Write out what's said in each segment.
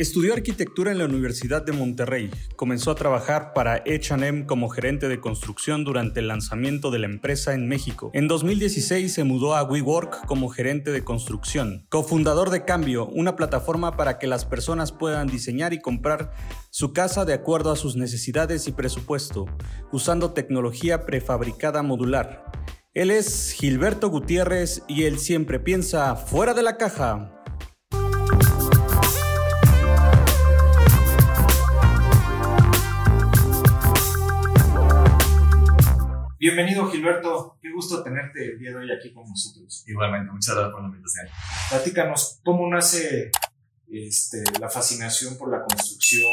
Estudió arquitectura en la Universidad de Monterrey. Comenzó a trabajar para HM como gerente de construcción durante el lanzamiento de la empresa en México. En 2016 se mudó a WeWork como gerente de construcción. Cofundador de Cambio, una plataforma para que las personas puedan diseñar y comprar su casa de acuerdo a sus necesidades y presupuesto, usando tecnología prefabricada modular. Él es Gilberto Gutiérrez y él siempre piensa fuera de la caja. Bienvenido Gilberto, qué gusto tenerte el día de hoy aquí con nosotros. Igualmente, muchas gracias por la invitación. Platícanos, ¿cómo nace este, la fascinación por la construcción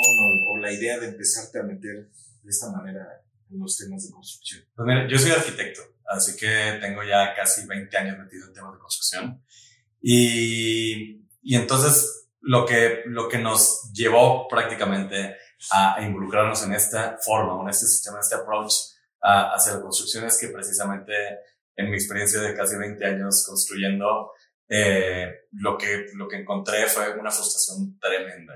o, la idea de empezarte a meter de esta manera en los temas de construcción? Pues mira, yo soy arquitecto, así que tengo ya casi 20 años metido en temas de construcción. Y, y entonces lo que, lo que nos llevó prácticamente a, involucrarnos en esta forma, en este sistema, en este approach, hacia la construcción es que precisamente en mi experiencia de casi 20 años construyendo, eh, lo, que, lo que encontré fue una frustración tremenda.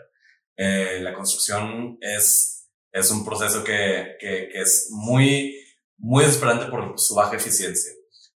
Eh, la construcción es, es un proceso que, que, que, es muy, muy desesperante por su baja eficiencia.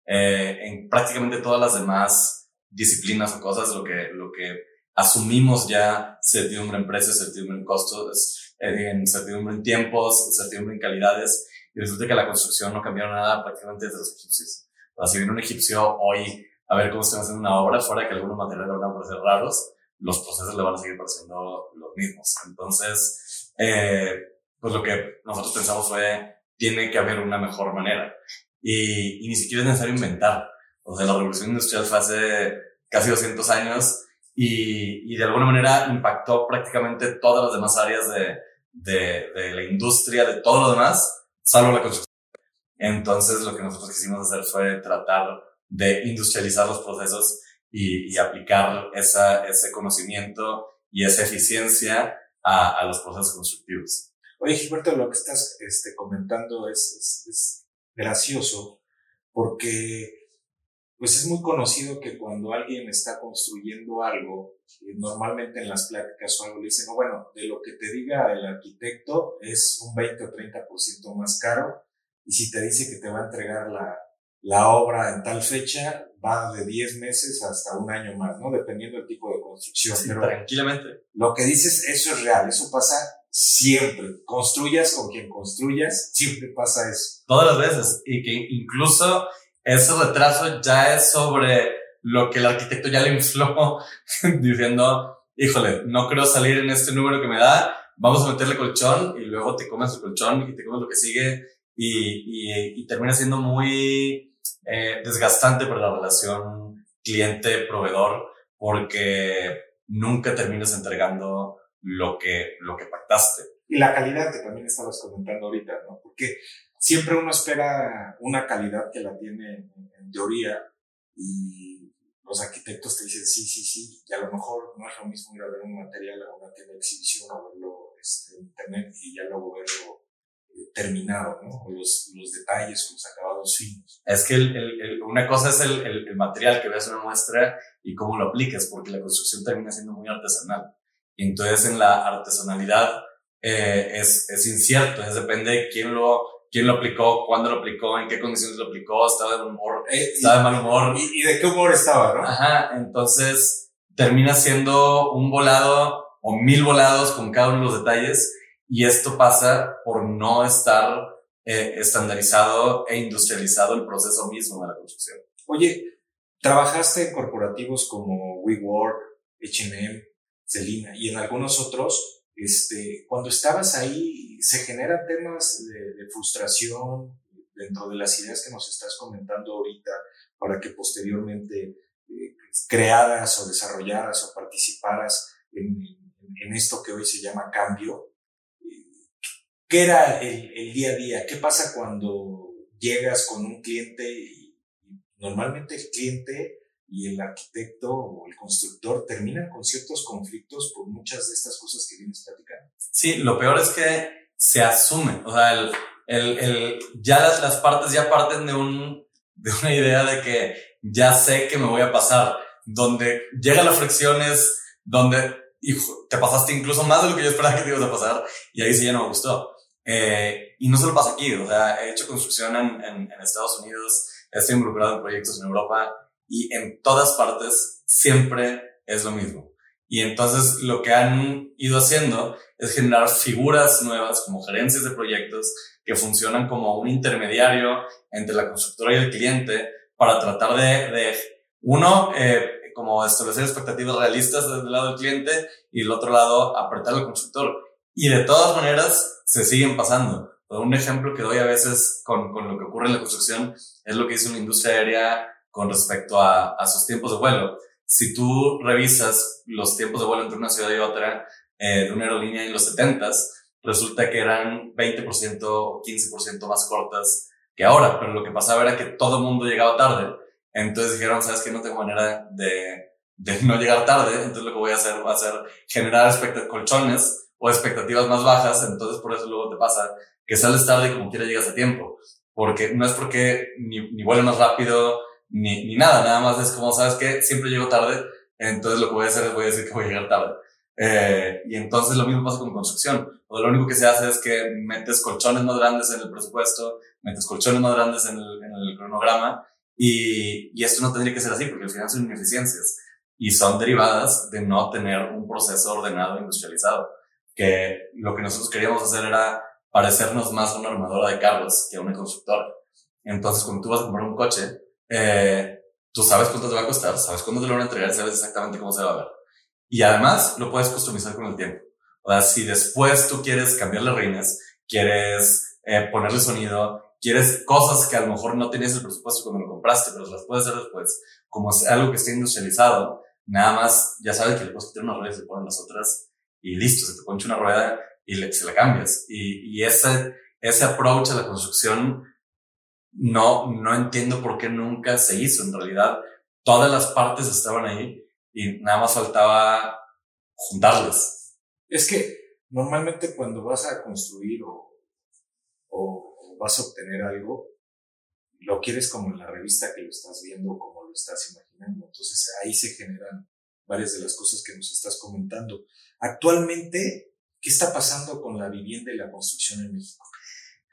Eh, en prácticamente todas las demás disciplinas o cosas, lo que, lo que asumimos ya certidumbre en precios, certidumbre en costos, en certidumbre en tiempos, certidumbre en calidades, y resulta que la construcción no cambiaron nada prácticamente desde los egipcios. O sea, si viene un egipcio hoy a ver cómo están haciendo una obra, fuera que algunos materiales van a parecer raros, los procesos le van a seguir pareciendo los mismos. Entonces, eh, pues lo que nosotros pensamos fue, tiene que haber una mejor manera. Y, y ni siquiera es necesario inventar. O sea, la revolución industrial fue hace casi 200 años y, y de alguna manera impactó prácticamente todas las demás áreas de, de, de la industria, de todo lo demás, salvo la construcción. Entonces lo que nosotros quisimos hacer fue tratar de industrializar los procesos y, y aplicar esa, ese conocimiento y esa eficiencia a, a, los procesos constructivos. Oye, Gilberto, lo que estás este, comentando es, es, es gracioso porque pues es muy conocido que cuando alguien está construyendo algo, eh, normalmente en las pláticas o algo le dicen, no, bueno, de lo que te diga el arquitecto es un 20 o 30% más caro, y si te dice que te va a entregar la, la obra en tal fecha, va de 10 meses hasta un año más, ¿no? Dependiendo del tipo de construcción. Sí, Pero tranquilamente. Lo que dices, eso es real, eso pasa siempre. Construyas con quien construyas, siempre pasa eso. Todas las veces. Y que incluso ese retraso ya es sobre lo que el arquitecto ya le infló, diciendo, híjole, no creo salir en este número que me da, vamos a meterle colchón y luego te comes el colchón y te comes lo que sigue y, y, y termina siendo muy eh, desgastante para la relación cliente-proveedor porque nunca terminas entregando lo que, lo que pactaste. Y la calidad que también estabas comentando ahorita, ¿no? Porque siempre uno espera una calidad que la tiene en, teoría y los arquitectos te dicen sí, sí, sí, y a lo mejor no es lo mismo ir a ver un material a una tienda de exhibición o verlo este, en internet y ya luego verlo eh, terminado, ¿no? O los, los detalles los acabados finos. Es que el, el, una cosa es el, el, material que ves en una muestra y cómo lo aplicas, porque la construcción termina siendo muy artesanal. Y entonces en la artesanalidad eh, es, es incierto, es depende de quién lo quién lo aplicó, cuándo lo aplicó, en qué condiciones lo aplicó, estaba de humor, eh, estaba de mal humor. Y, y, de qué humor estaba, ¿no? Ajá, entonces termina siendo un volado o mil volados con cada uno de los detalles y esto pasa por no estar eh, estandarizado e industrializado el proceso mismo de la construcción. Oye, trabajaste en corporativos como WeWork, H&M, Celina y en algunos otros este, cuando estabas ahí, se generan temas de, frustración dentro de las ideas que nos estás comentando ahorita para que posteriormente eh, crearas o desarrollaras o participaras en, esto que hoy se llama cambio. ¿Qué era el, el, día a día? ¿Qué pasa cuando llegas con un cliente y normalmente el cliente y el arquitecto o el constructor terminan con ciertos conflictos por muchas de estas cosas que vienes platicando. Sí, lo peor es que se asume, o sea, el, el, el, ya las, las partes ya parten de, un, de una idea de que ya sé que me voy a pasar, donde llega la fricción es donde y te pasaste incluso más de lo que yo esperaba que te ibas a pasar y ahí sí ya no me gustó. Eh, y no solo pasa aquí, o sea, he hecho construcción en, en, en Estados Unidos, estoy involucrado en proyectos en Europa y en todas partes siempre es lo mismo. Y entonces lo que han ido haciendo es generar figuras nuevas como gerencias de proyectos que funcionan como un intermediario entre la constructora y el cliente para tratar de, de uno, eh, como establecer expectativas realistas desde el lado del cliente y del otro lado apretar al constructor. Y de todas maneras se siguen pasando. Un ejemplo que doy a veces con, con lo que ocurre en la construcción es lo que dice una industria aérea con respecto a, a sus tiempos de vuelo. Si tú revisas los tiempos de vuelo entre una ciudad y otra eh, de una aerolínea en los 70s, resulta que eran 20% o 15% más cortas que ahora, pero lo que pasaba era que todo el mundo llegaba tarde. Entonces dijeron, ¿sabes qué? No tengo manera de, de no llegar tarde, entonces lo que voy a hacer va a ser generar colchones o expectativas más bajas, entonces por eso luego te pasa que sales tarde y como quiera llegas a tiempo, porque no es porque ni, ni vuelo más rápido, ni, ni nada, nada más es como, ¿sabes qué? Siempre llego tarde, entonces lo que voy a hacer es voy a decir que voy a llegar tarde. Eh, y entonces lo mismo pasa con construcción. O lo único que se hace es que metes colchones más grandes en el presupuesto, metes colchones más grandes en el, en el cronograma y, y esto no tendría que ser así porque al final son ineficiencias y son derivadas de no tener un proceso ordenado e industrializado. Que lo que nosotros queríamos hacer era parecernos más a una armadora de carros que a una constructora. Entonces, cuando tú vas a comprar un coche, eh, tú sabes cuánto te va a costar, sabes cuándo te lo van a entregar, sabes exactamente cómo se va a ver. Y además lo puedes customizar con el tiempo. O sea, si después tú quieres cambiarle reinas, quieres eh, ponerle sonido, quieres cosas que a lo mejor no tenías el presupuesto cuando lo compraste, pero las puedes hacer después, como es algo que esté industrializado, nada más ya sabes que le puedes quitar una rueda y se ponen las otras y listo, se te ponche una rueda y le, se la cambias. Y, y ese, ese approach a la construcción no, no entiendo por qué nunca se hizo. En realidad, todas las partes estaban ahí y nada más faltaba juntarlas. Es que normalmente cuando vas a construir o, vas a obtener algo, lo quieres como en la revista que lo estás viendo, como lo estás imaginando. Entonces ahí se generan varias de las cosas que nos estás comentando. Actualmente, ¿qué está pasando con la vivienda y la construcción en México?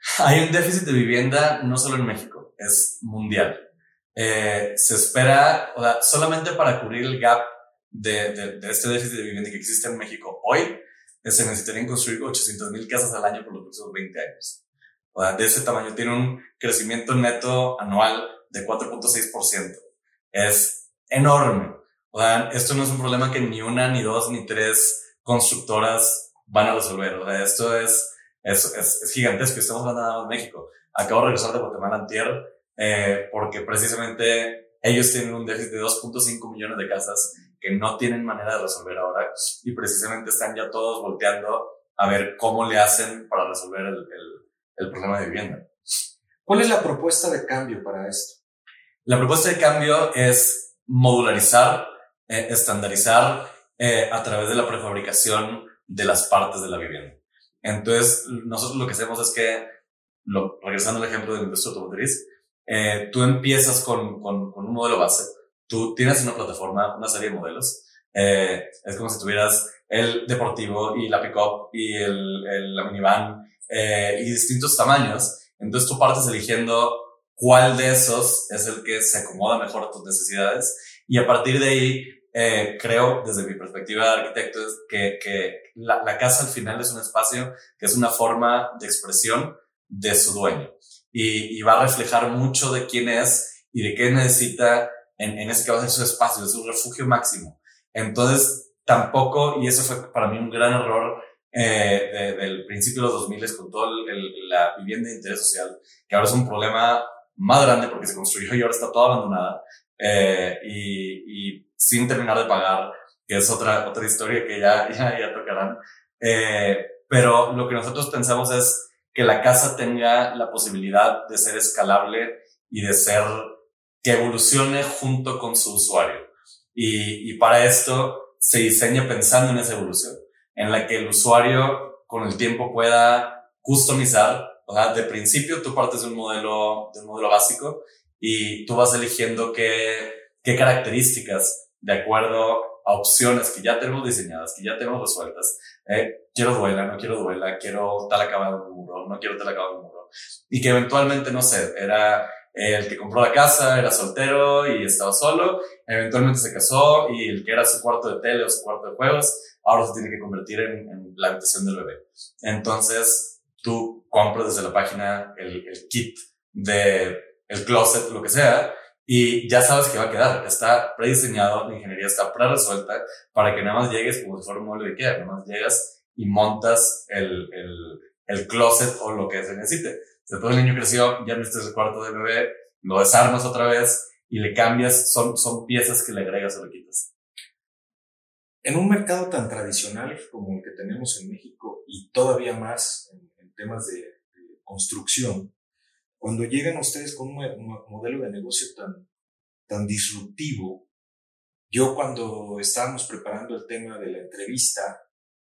Hay un déficit de vivienda no solo en México, es mundial. Eh, se espera, o sea, solamente para cubrir el gap de, de, de, este déficit de vivienda que existe en México hoy, se necesitarían construir 800 mil casas al año por los próximos 20 años. O sea, de ese tamaño tiene un crecimiento neto anual de 4.6%. Es enorme. O sea, esto no es un problema que ni una, ni dos, ni tres constructoras van a resolver. O sea, esto es, es, es, es gigantesco. Estamos hablando de México. Acabo de regresar de Guatemala antier, eh, porque precisamente ellos tienen un déficit de 2.5 millones de casas que no tienen manera de resolver ahora y precisamente están ya todos volteando a ver cómo le hacen para resolver el, el, el problema de vivienda. ¿Cuál es la propuesta de cambio para esto? La propuesta de cambio es modularizar, eh, estandarizar eh, a través de la prefabricación de las partes de la vivienda. Entonces, nosotros lo que hacemos es que, lo, regresando al ejemplo de la industria automotriz, eh, tú empiezas con, con, con, un modelo base, tú tienes una plataforma, una serie de modelos, eh, es como si tuvieras el deportivo y la pickup y el, el, la minivan eh, y distintos tamaños, entonces tú partes eligiendo cuál de esos es el que se acomoda mejor a tus necesidades y a partir de ahí eh, creo, desde mi perspectiva de arquitecto, que, que la, la, casa al final es un espacio que es una forma de expresión de su dueño y, y, va a reflejar mucho de quién es y de qué necesita en, en ese que va a ser su espacio, es su refugio máximo. Entonces, tampoco, y eso fue para mí un gran error eh, de, del principio de los 2000 con toda la vivienda de interés social, que ahora es un problema más grande porque se construyó y ahora está toda abandonada eh, y, y, sin terminar de pagar, que es otra, otra historia que ya, ya, ya tocarán. Eh, pero lo que nosotros pensamos es que la casa tenga la posibilidad de ser escalable y de ser, que evolucione junto con su usuario. Y, y para esto se diseña pensando en esa evolución, en la que el usuario con el tiempo pueda customizar, o sea, de principio tú partes de un modelo, de un modelo básico y tú vas eligiendo qué, qué características, de acuerdo a opciones que ya tenemos diseñadas, que ya tenemos resueltas. Eh, quiero duela, no quiero duela, quiero tal acabado un muro, no quiero tal acabado un muro. Y que eventualmente, no sé, era el que compró la casa, era soltero y estaba solo, eventualmente se casó y el que era su cuarto de tele o su cuarto de juegos, ahora se tiene que convertir en, en la habitación del bebé. Entonces, tú compras desde la página el kit de el closet, lo que sea, y ya sabes que va a quedar. Está prediseñado, la ingeniería está pre-resuelta para que nada más llegues como si fuera un mueble de Ikea, nada más llegas y montas el, el, el closet o lo que se necesite. Después el niño creció, ya no estás el cuarto de bebé, lo desarmas otra vez y le cambias, son, son piezas que le agregas o le quitas. En un mercado tan tradicional como el que tenemos en México y todavía más en, temas de, de construcción, cuando llegan ustedes con un modelo de negocio tan, tan disruptivo, yo cuando estábamos preparando el tema de la entrevista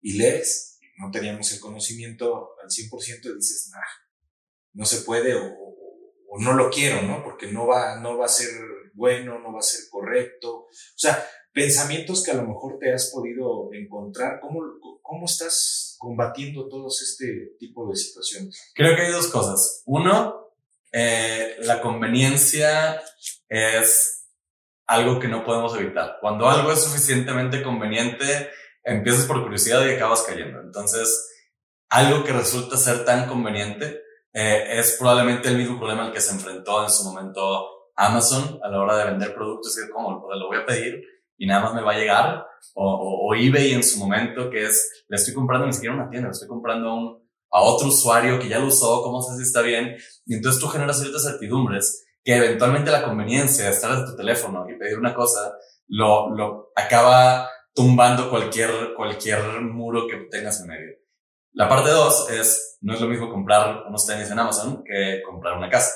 y lees, no teníamos el conocimiento al 100% dices, nah, no se puede o, o, no lo quiero, ¿no? Porque no va, no va a ser bueno, no va a ser correcto. O sea, pensamientos que a lo mejor te has podido encontrar. ¿Cómo, cómo estás combatiendo todos este tipo de situaciones? Creo que hay dos cosas. Uno, eh, la conveniencia es algo que no podemos evitar. Cuando algo es suficientemente conveniente, empiezas por curiosidad y acabas cayendo. Entonces, algo que resulta ser tan conveniente eh, es probablemente el mismo problema al que se enfrentó en su momento Amazon a la hora de vender productos. Es como, lo voy a pedir y nada más me va a llegar. O, o, eBay en su momento, que es, le estoy comprando ni siquiera una tienda, le estoy comprando un, a otro usuario que ya lo usó, cómo sé si está bien. Y entonces tú generas ciertas certidumbres que eventualmente la conveniencia de estar en tu teléfono y pedir una cosa lo, lo acaba tumbando cualquier, cualquier muro que tengas en medio. La parte dos es, no es lo mismo comprar unos tenis en Amazon que comprar una casa.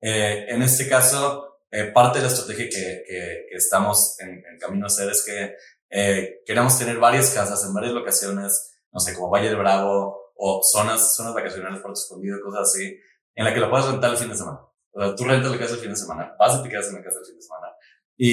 Eh, en este caso, eh, parte de la estrategia que, que, que estamos en, en, camino a hacer es que eh, queremos tener varias casas en varias locaciones, no sé, como Valle de Bravo, o zonas, zonas vacacionales, por escondido, cosas así, en la que lo puedes rentar el fin de semana. O sea, tú rentas la casa el fin de semana, vas y te quedas en la casa el fin de semana. Y,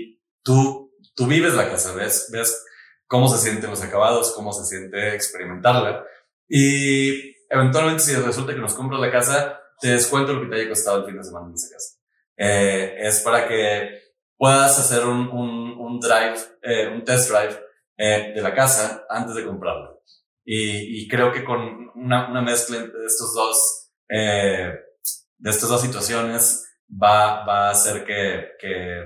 y tú, tú vives la casa, ves, ves cómo se sienten los acabados, cómo se siente experimentarla. Y eventualmente si resulta que nos compras la casa, te descuento lo que te haya costado el fin de semana en esa casa. Eh, es para que puedas hacer un, un, un drive, eh, un test drive eh, de la casa antes de comprarla. Y, y creo que con una, una, mezcla de estos dos, eh, de estas dos situaciones va, va a hacer que, que,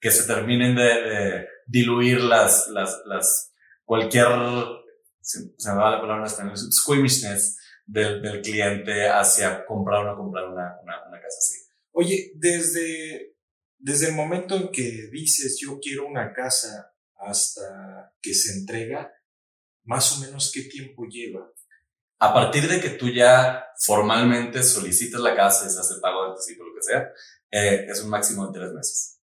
que se terminen de, de, diluir las, las, las, cualquier, se, me va la palabra en squeamishness del, del cliente hacia comprar o no comprar una, una, una casa así. Oye, desde, desde el momento en que dices yo quiero una casa hasta que se entrega, más o menos qué tiempo lleva. A partir de que tú ya formalmente solicitas la casa y se hace el pago de anticipo, lo que sea, eh, es un máximo de tres meses,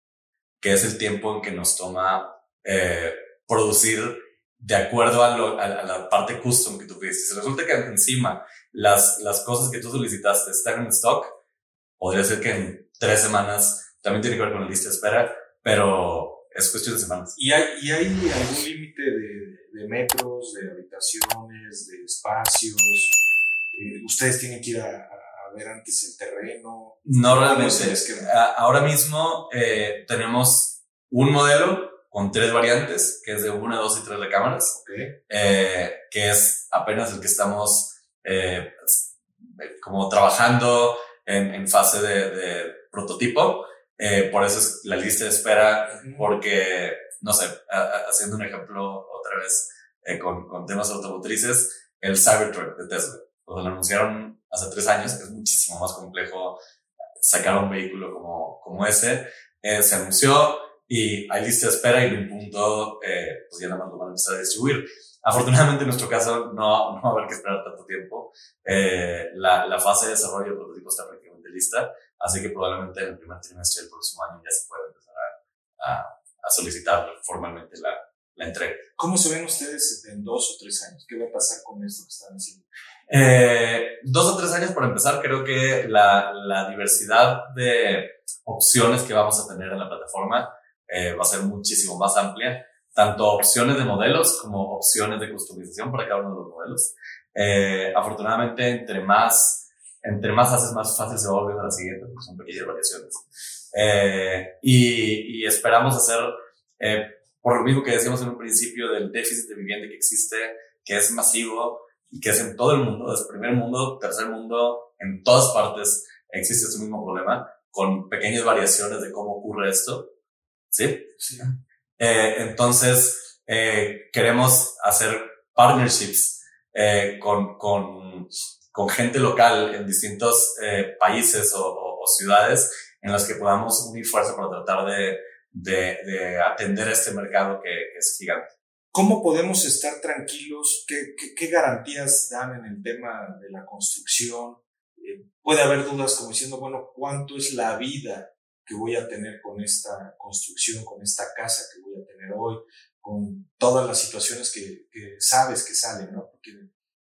que es el tiempo en que nos toma eh, producir de acuerdo a, lo, a, a, la parte custom que tú pides. Si resulta que encima las, las cosas que tú solicitaste están en stock, podría ser que en tres semanas, también tiene que ver con la lista de espera, pero es cuestión de semanas. ¿Y hay, y hay algún límite metros, de habitaciones, de espacios? Eh, ¿Ustedes tienen que ir a, a, ver antes el terreno? No realmente. Ahora mismo eh, tenemos un modelo con tres variantes, que es de una, dos y tres recámaras, okay. eh, que es apenas el que estamos eh, como trabajando en, en fase de, de prototipo. Eh, por eso es la lista de espera, porque, no sé, haciendo un ejemplo otra vez eh, con, con, temas automotrices, el Cybertruck de Tesla. Pues lo anunciaron hace tres años, es muchísimo más complejo sacar un vehículo como, como ese. Eh, se anunció y hay lista de espera y en un punto, eh, pues ya nada más lo van a empezar a distribuir. Afortunadamente en nuestro caso no, no va a haber que esperar tanto tiempo. Eh, la, la fase de desarrollo del prototipo está prácticamente lista Así que probablemente en el primer trimestre del próximo año ya se pueda empezar a, a, a solicitar formalmente la, la, entrega. ¿Cómo se ven ustedes en dos o tres años? ¿Qué va a pasar con esto que están haciendo? Eh, dos o tres años por empezar, creo que la, la, diversidad de opciones que vamos a tener en la plataforma eh, va a ser muchísimo más amplia. tanto opciones de modelos como opciones de customización para cada uno de los modelos. Eh, afortunadamente, entre más, entre más haces, más fácil se va volviendo la siguiente, porque son pequeñas variaciones. Eh, y, y, esperamos hacer, eh, por lo mismo que decíamos en un principio del déficit de vivienda que existe, que es masivo y que es en todo el mundo, desde primer mundo, tercer mundo, en todas partes existe este mismo problema, con pequeñas variaciones de cómo ocurre esto. ¿Sí? sí. Eh, entonces, eh, queremos hacer partnerships eh, con, con, con, gente local en distintos eh, países o, o, o, ciudades en las que podamos unir fuerza para tratar de, de, de atender este mercado que, que, es gigante. ¿Cómo podemos estar tranquilos? ¿Qué, qué, qué garantías dan en el tema de la construcción? Eh, puede haber dudas como diciendo, bueno, ¿cuánto es la vida que voy a tener con esta construcción, con esta casa que voy a tener hoy, con todas las situaciones que, que sabes que salen, ¿no? Porque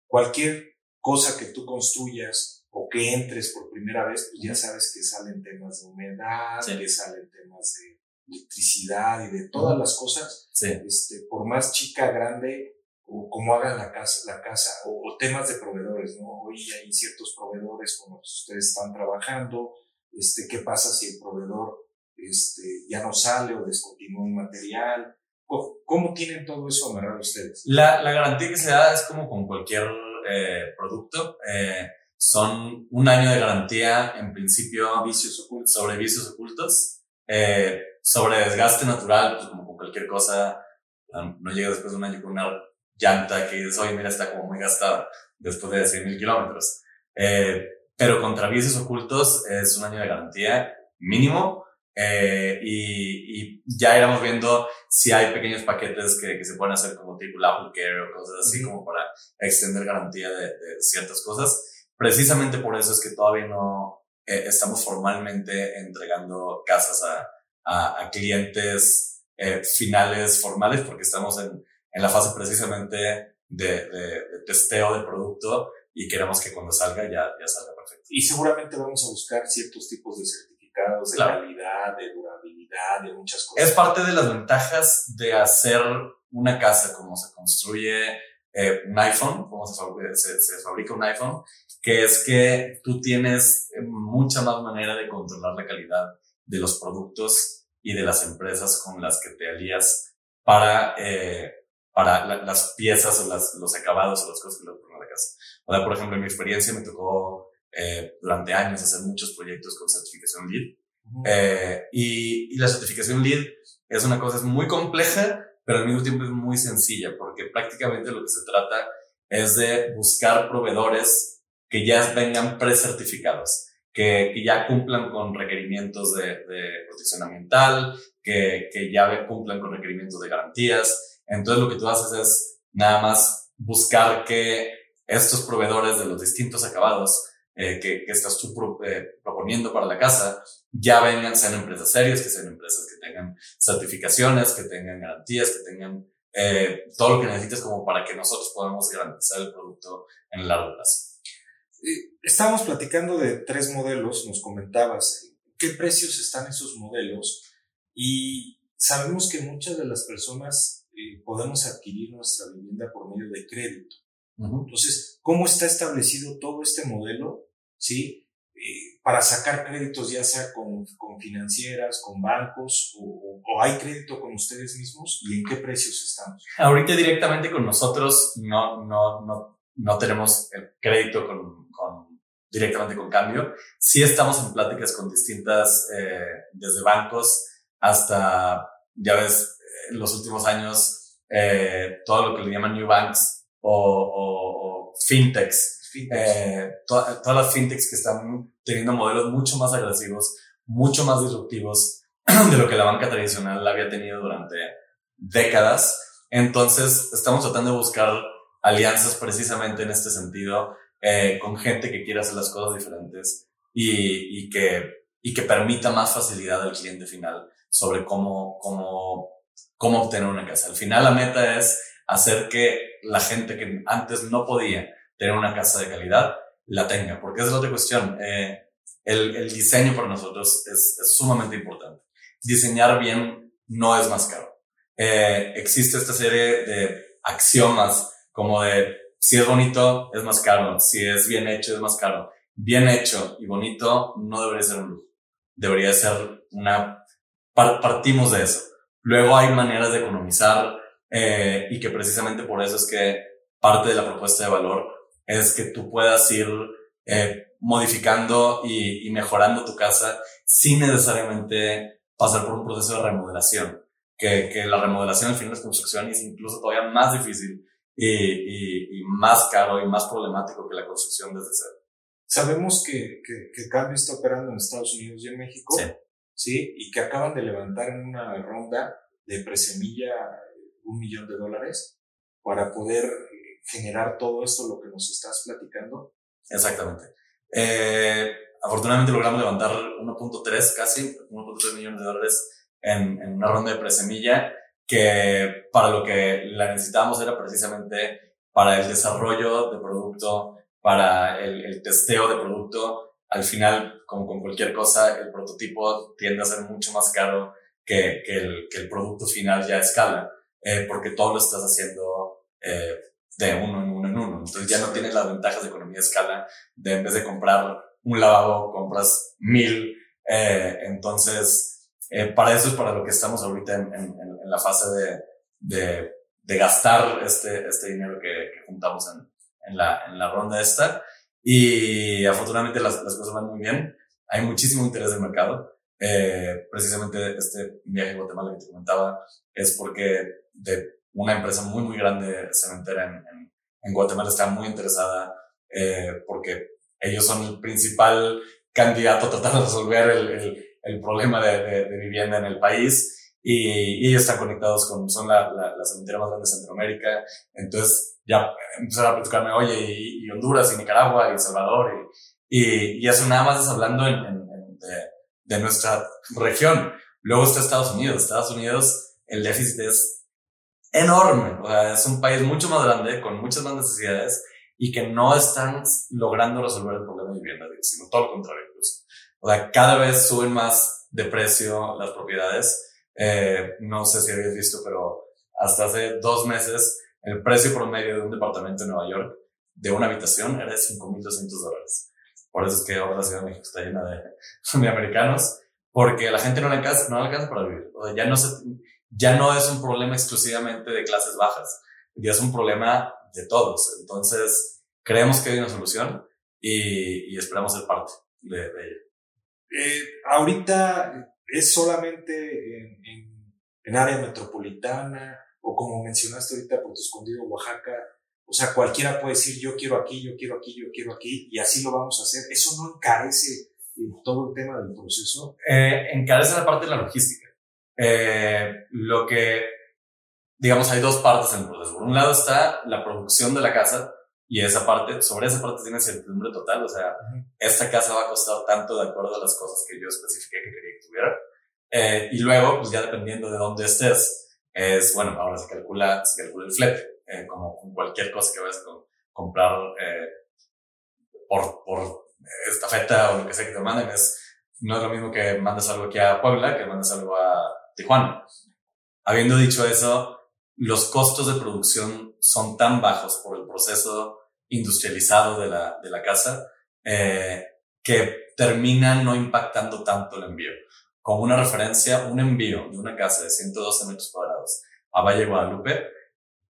cualquier cosa que tú construyas o que entres por primera vez, pues ya sabes que salen temas de humedad, que salen temas de electricidad y de todas las cosas, sí. este, por más chica, grande, o cómo hagan la casa, la casa o, o, temas de proveedores, ¿no? Hoy hay ciertos proveedores con los que ustedes están trabajando, este, qué pasa si el proveedor este, ya no sale o descontinúa un material. ¿Cómo tienen todo eso amarrado ustedes? La, la garantía que se da es como con cualquier eh, producto. Eh, son un año de garantía, en principio, vicios ocultos. sobre vicios ocultos. Eh, sobre desgaste natural, pues como con cualquier cosa, no llega después de un año con una llanta que dices, oye, mira, está como muy gastada después de 100 mil kilómetros. Eh, pero contra vicios ocultos es un año de garantía mínimo eh, y, y, ya iremos viendo si hay pequeños paquetes que, que se pueden hacer como tipo Apple Care o cosas así como para extender garantía de, de, ciertas cosas. Precisamente por eso es que todavía no eh, estamos formalmente entregando casas a, a, a clientes eh, finales formales porque estamos en, en la fase precisamente de, de, de testeo del producto y queremos que cuando salga ya, ya salga perfecto. Y seguramente vamos a buscar ciertos tipos de certificados de claro. calidad, de durabilidad, de muchas cosas. Es parte de las ventajas de hacer una casa como se construye eh, un iPhone, como se, se, se, fabrica un iPhone, que es que tú tienes mucha más manera de controlar la calidad de los productos y de las empresas con las que te alías para, eh, para la, las piezas o las, los acabados o las cosas que le ponen a la casa. O sea, por ejemplo, en mi experiencia me tocó eh, durante años hacer muchos proyectos con certificación LEED. Uh -huh. eh, y, y, la certificación LEED es una cosa es muy compleja, pero al mismo tiempo es muy sencilla, porque prácticamente lo que se trata es de buscar proveedores que ya vengan precertificados, que, que ya cumplan con requerimientos de, de protección ambiental, que, que ya cumplan con requerimientos de garantías. Entonces lo que tú haces es nada más buscar que estos proveedores de los distintos acabados eh, que, que, estás tú pro, eh, proponiendo para la casa ya vengan, sean empresas serias, que sean empresas que tengan certificaciones, que tengan garantías, que tengan eh, todo lo que necesites como para que nosotros podamos garantizar el producto en largo plazo. Estábamos platicando de tres modelos, nos comentabas qué precios están esos modelos y sabemos que muchas de las personas eh, podemos adquirir nuestra vivienda por medio de crédito. Entonces, ¿cómo está establecido todo este modelo? ¿Sí? Eh, para sacar créditos, ya sea con, con financieras, con bancos, o, o, hay crédito con ustedes mismos, y en qué precios estamos. Ahorita directamente con nosotros no, no, no, no tenemos el crédito con, con, directamente con cambio. Sí estamos en pláticas con distintas, eh, desde bancos hasta, ya ves, en los últimos años, eh, todo lo que le llaman new banks, o, o, o fintechs. fintechs. Eh, to todas las fintechs que están teniendo modelos mucho más agresivos, mucho más disruptivos de lo que la banca tradicional había tenido durante décadas. Entonces, estamos tratando de buscar alianzas precisamente en este sentido, eh, con gente que quiera hacer las cosas diferentes y, y, que, y que permita más facilidad al cliente final sobre cómo, cómo, cómo obtener una casa. Al final, la meta es hacer que la gente que antes no podía tener una casa de calidad la tenga, porque esa es otra cuestión. Eh, el, el, diseño para nosotros es, es, sumamente importante. Diseñar bien no es más caro. eh, existe esta serie de axiomas como de si es bonito es más caro, si es bien hecho es más caro. Bien hecho y bonito no debería ser un lujo, debería ser una... Partimos de eso. Luego hay maneras de economizar eh, y que precisamente por eso es que parte de la propuesta de valor es que tú puedas ir eh, modificando y, y, mejorando tu casa sin necesariamente pasar por un proceso de remodelación. Que, que la remodelación al final de construcción es incluso todavía más difícil y, y, y, más caro y más problemático que la construcción desde cero. Sabemos que, que, que Cambio está operando en Estados Unidos y en México. Sí. Sí, y que acaban de levantar en una ronda de presemilla un millón de dólares para poder eh, generar todo esto, lo que nos estás platicando. Exactamente. Eh, afortunadamente logramos levantar 1.3 casi, 1.3 millones de dólares en, en, una ronda de presemilla que para lo que la necesitábamos era precisamente para el desarrollo de producto, para el, el testeo de producto. Al final, como con cualquier cosa, el prototipo tiende a ser mucho más caro que, que, el, que el producto final ya a escala, eh, porque todo lo estás haciendo eh, de uno en uno en uno. Entonces ya no tienes las ventajas de economía de escala de en vez de comprar un lavabo, compras mil. Eh, entonces, eh, para eso es para lo que estamos ahorita en, en, en la fase de, de, de, gastar este, este dinero que, que juntamos en, en, la, en la ronda esta. Y afortunadamente las, las cosas van muy bien. Hay muchísimo interés del mercado. Eh, precisamente este viaje a Guatemala que te comentaba es porque de una empresa muy, muy grande cementera en, en, en Guatemala está muy interesada eh, porque ellos son el principal candidato a tratar de resolver el, el, el problema de, vivienda en el país y, ellos están conectados con, son la, la, más grande de Centroamérica. Entonces ya empezaron a platicarme, oye, y, Honduras y Nicaragua y Salvador y, y, y eso nada más es hablando de, de nuestra región. Luego está Estados Unidos. Estados Unidos, el déficit es enorme. O sea, es un país mucho más grande, con muchas más necesidades y que no están logrando resolver el problema de vivienda, sino todo lo contrario. Incluso. O sea, cada vez suben más de precio las propiedades. Eh, no sé si habéis visto, pero hasta hace dos meses el precio promedio de un departamento en Nueva York de una habitación era de 5.200 dólares. Por eso es que ahora la Ciudad de México está llena de, de americanos, porque la gente no le alcanza, no le alcanza para vivir. O sea, ya no, se, ya no es un problema exclusivamente de clases bajas, ya es un problema de todos. Entonces, creemos que hay una solución y, y esperamos ser parte de, de ella. Eh, ahorita es solamente en, en, en, área metropolitana o como mencionaste ahorita por tu escondido Oaxaca, o sea, cualquiera puede decir yo quiero aquí, yo quiero aquí, yo quiero aquí y así lo vamos a hacer. ¿Eso no encarece todo el tema del proceso? Eh, encarece la parte de la logística. Eh, lo que, digamos, hay dos partes en el proceso. Por un lado está la producción de la casa y esa parte, sobre esa parte tiene certidumbre total. O sea, uh -huh. esta casa va a costar tanto de acuerdo a las cosas que yo especifiqué que quería que tuviera. Eh, y luego, pues ya dependiendo de dónde estés, es, bueno, ahora se calcula, se calcula el flete eh, como con cualquier cosa que vayas a comprar eh, por, por estafeta o lo que sea que te manden, es, no es lo mismo que mandes algo aquí a Puebla que mandes algo a Tijuana. Habiendo dicho eso, los costos de producción son tan bajos por el proceso industrializado de la, de la casa eh, que terminan no impactando tanto el envío. Como una referencia, un envío de una casa de 112 metros cuadrados a Valle Guadalupe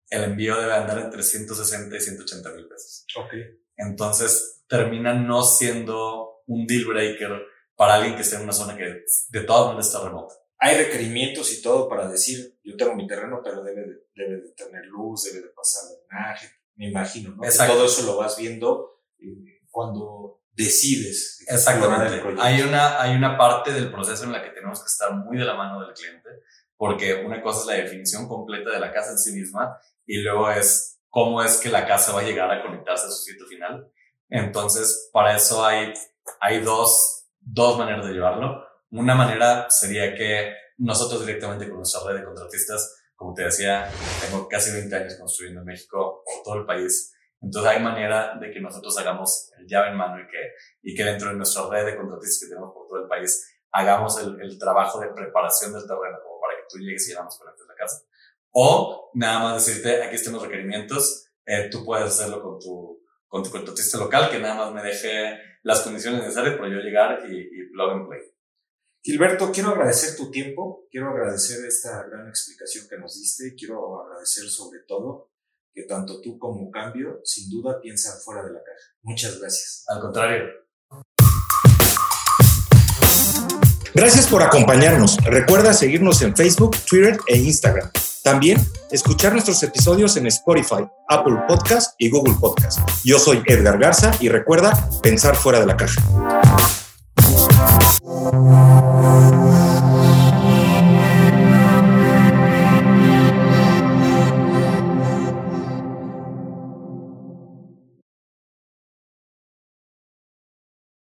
el envío debe andar entre 160 y 180 mil pesos. Ok. Entonces, termina no siendo un deal breaker para alguien que esté en una zona que de todas maneras está remota. Hay requerimientos y todo para decir, yo tengo mi terreno, pero debe de, debe de tener luz, debe de pasar drenaje, me imagino, ¿no? Exacto. todo eso lo vas viendo eh, cuando decides. Exactamente. Hay una, hay una parte del proceso en la que tenemos que estar muy de la mano del cliente, porque una cosa es la definición completa de la casa en sí misma y luego es cómo es que la casa va a llegar a conectarse a su sitio final. Entonces, para eso hay, hay dos, dos maneras de llevarlo. Una manera sería que nosotros directamente con nuestra red de contratistas, como te decía, tengo casi 20 años construyendo en México por todo el país. Entonces hay manera de que nosotros hagamos el llave en mano y que, y que dentro de nuestra red de contratistas que tenemos por todo el país, hagamos el, el trabajo de preparación del terreno como para que tú llegues y llegamos con la casa. o nada más decirte, aquí están los requerimientos, eh, tú puedes hacerlo con tu, con tu contratista local, que nada más me deje las condiciones necesarias para yo llegar y, y plug and play. Gilberto, quiero agradecer tu tiempo, quiero agradecer esta gran explicación que nos diste, quiero agradecer sobre todo que tanto tú como Cambio sin duda piensan fuera de la caja. Muchas gracias. Al contrario. Gracias por acompañarnos. Recuerda seguirnos en Facebook, Twitter e Instagram. También escuchar nuestros episodios en Spotify, Apple Podcast y Google Podcast. Yo soy Edgar Garza y recuerda pensar fuera de la caja.